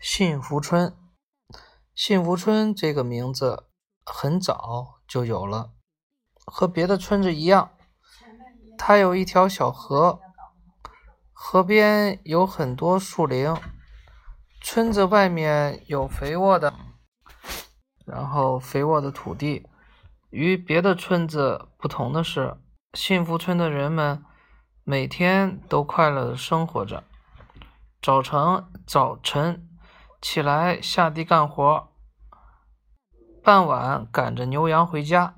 幸福村，幸福村这个名字很早就有了。和别的村子一样，它有一条小河，河边有很多树林。村子外面有肥沃的，然后肥沃的土地。与别的村子不同的是，幸福村的人们每天都快乐的生活着。早晨，早晨。起来下地干活，傍晚赶着牛羊回家。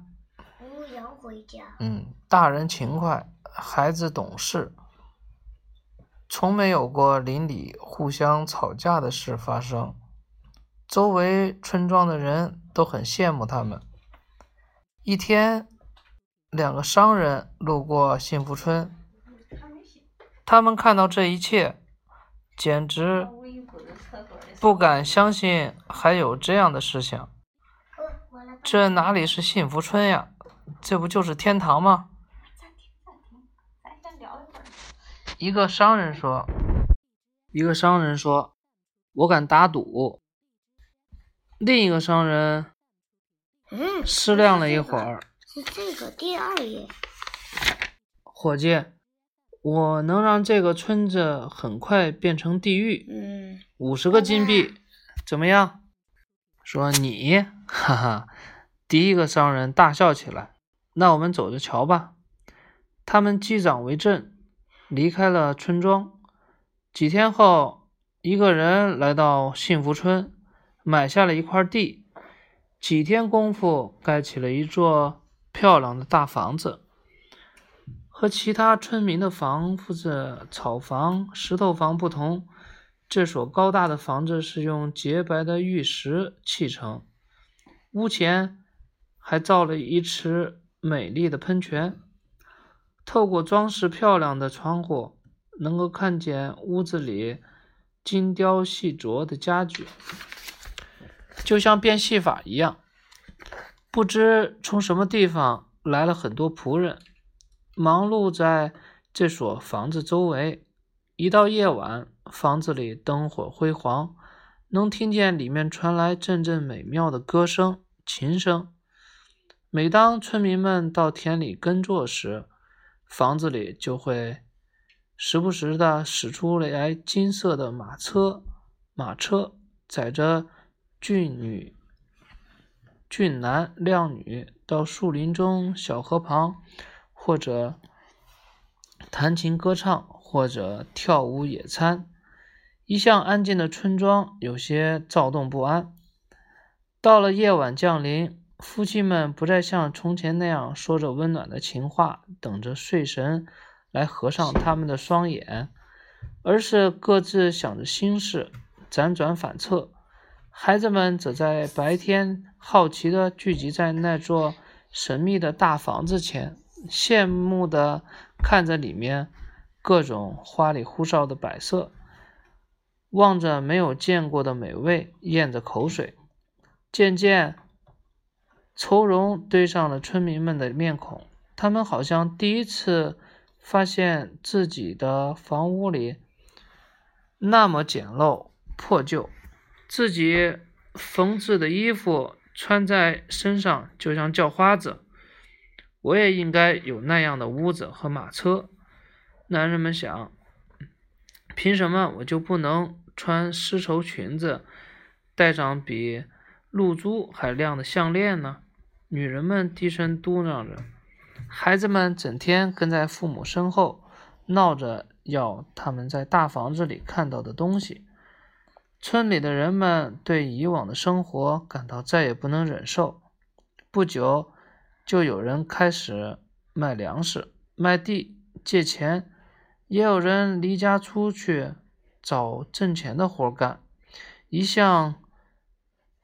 牛羊回家。嗯，大人勤快，孩子懂事，从没有过邻里互相吵架的事发生。周围村庄的人都很羡慕他们。一天，两个商人路过幸福村，他们看到这一切，简直。不敢相信还有这样的事情，这哪里是幸福村呀？这不就是天堂吗？一个商人说：“一个商人说，我敢打赌。”另一个商人嗯思量了一会儿：“是这个第二页。”伙计，我能让这个村子很快变成地狱。嗯。五十个金币，怎么样？说你，哈哈！第一个商人大笑起来。那我们走着瞧吧。他们击掌为证，离开了村庄。几天后，一个人来到幸福村，买下了一块地。几天功夫，盖起了一座漂亮的大房子。和其他村民的房子、草房、石头房不同。这所高大的房子是用洁白的玉石砌成，屋前还造了一池美丽的喷泉。透过装饰漂亮的窗户，能够看见屋子里精雕细琢的家具，就像变戏法一样。不知从什么地方来了很多仆人，忙碌在这所房子周围。一到夜晚，房子里灯火辉煌，能听见里面传来阵阵美妙的歌声、琴声。每当村民们到田里耕作时，房子里就会时不时的驶出来金色的马车，马车载着俊女、俊男、靓女到树林中小河旁，或者弹琴歌唱。或者跳舞野餐，一向安静的村庄有些躁动不安。到了夜晚降临，夫妻们不再像从前那样说着温暖的情话，等着睡神来合上他们的双眼，而是各自想着心事，辗转反侧。孩子们则在白天好奇地聚集在那座神秘的大房子前，羡慕地看着里面。各种花里胡哨的摆设，望着没有见过的美味，咽着口水。渐渐，愁容堆上了村民们的面孔。他们好像第一次发现自己的房屋里那么简陋破旧，自己缝制的衣服穿在身上就像叫花子。我也应该有那样的屋子和马车。男人们想：凭什么我就不能穿丝绸裙子，戴上比露珠还亮的项链呢？女人们低声嘟囔着，孩子们整天跟在父母身后，闹着要他们在大房子里看到的东西。村里的人们对以往的生活感到再也不能忍受。不久，就有人开始卖粮食、卖地、借钱。也有人离家出去找挣钱的活干，一向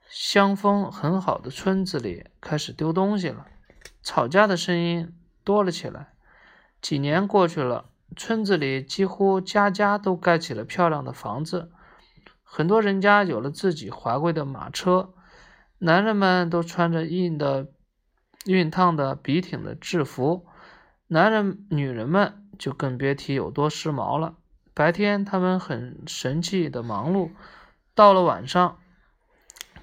乡风很好的村子里开始丢东西了，吵架的声音多了起来。几年过去了，村子里几乎家家都盖起了漂亮的房子，很多人家有了自己华贵的马车，男人们都穿着硬的熨烫的笔挺的制服，男人女人们。就更别提有多时髦了。白天他们很神气的忙碌，到了晚上，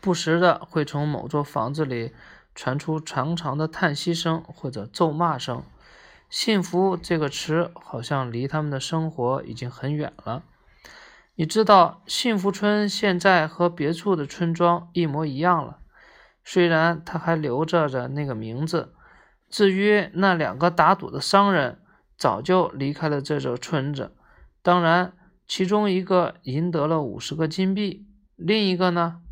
不时的会从某座房子里传出长长的叹息声或者咒骂声。幸福这个词好像离他们的生活已经很远了。你知道，幸福村现在和别处的村庄一模一样了，虽然他还留着着那个名字。至于那两个打赌的商人，早就离开了这座村子。当然，其中一个赢得了五十个金币，另一个呢，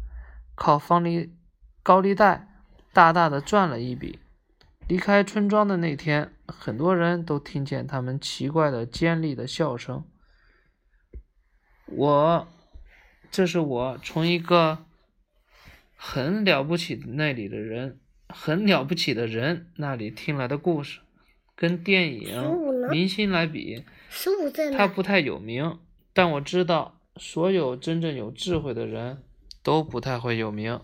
靠放利高利贷大大的赚了一笔。离开村庄的那天，很多人都听见他们奇怪的尖利的笑声。我，这是我从一个很了不起那里的人。很了不起的人那里听来的故事，跟电影明星来比，他不太有名。但我知道，所有真正有智慧的人都不太会有名。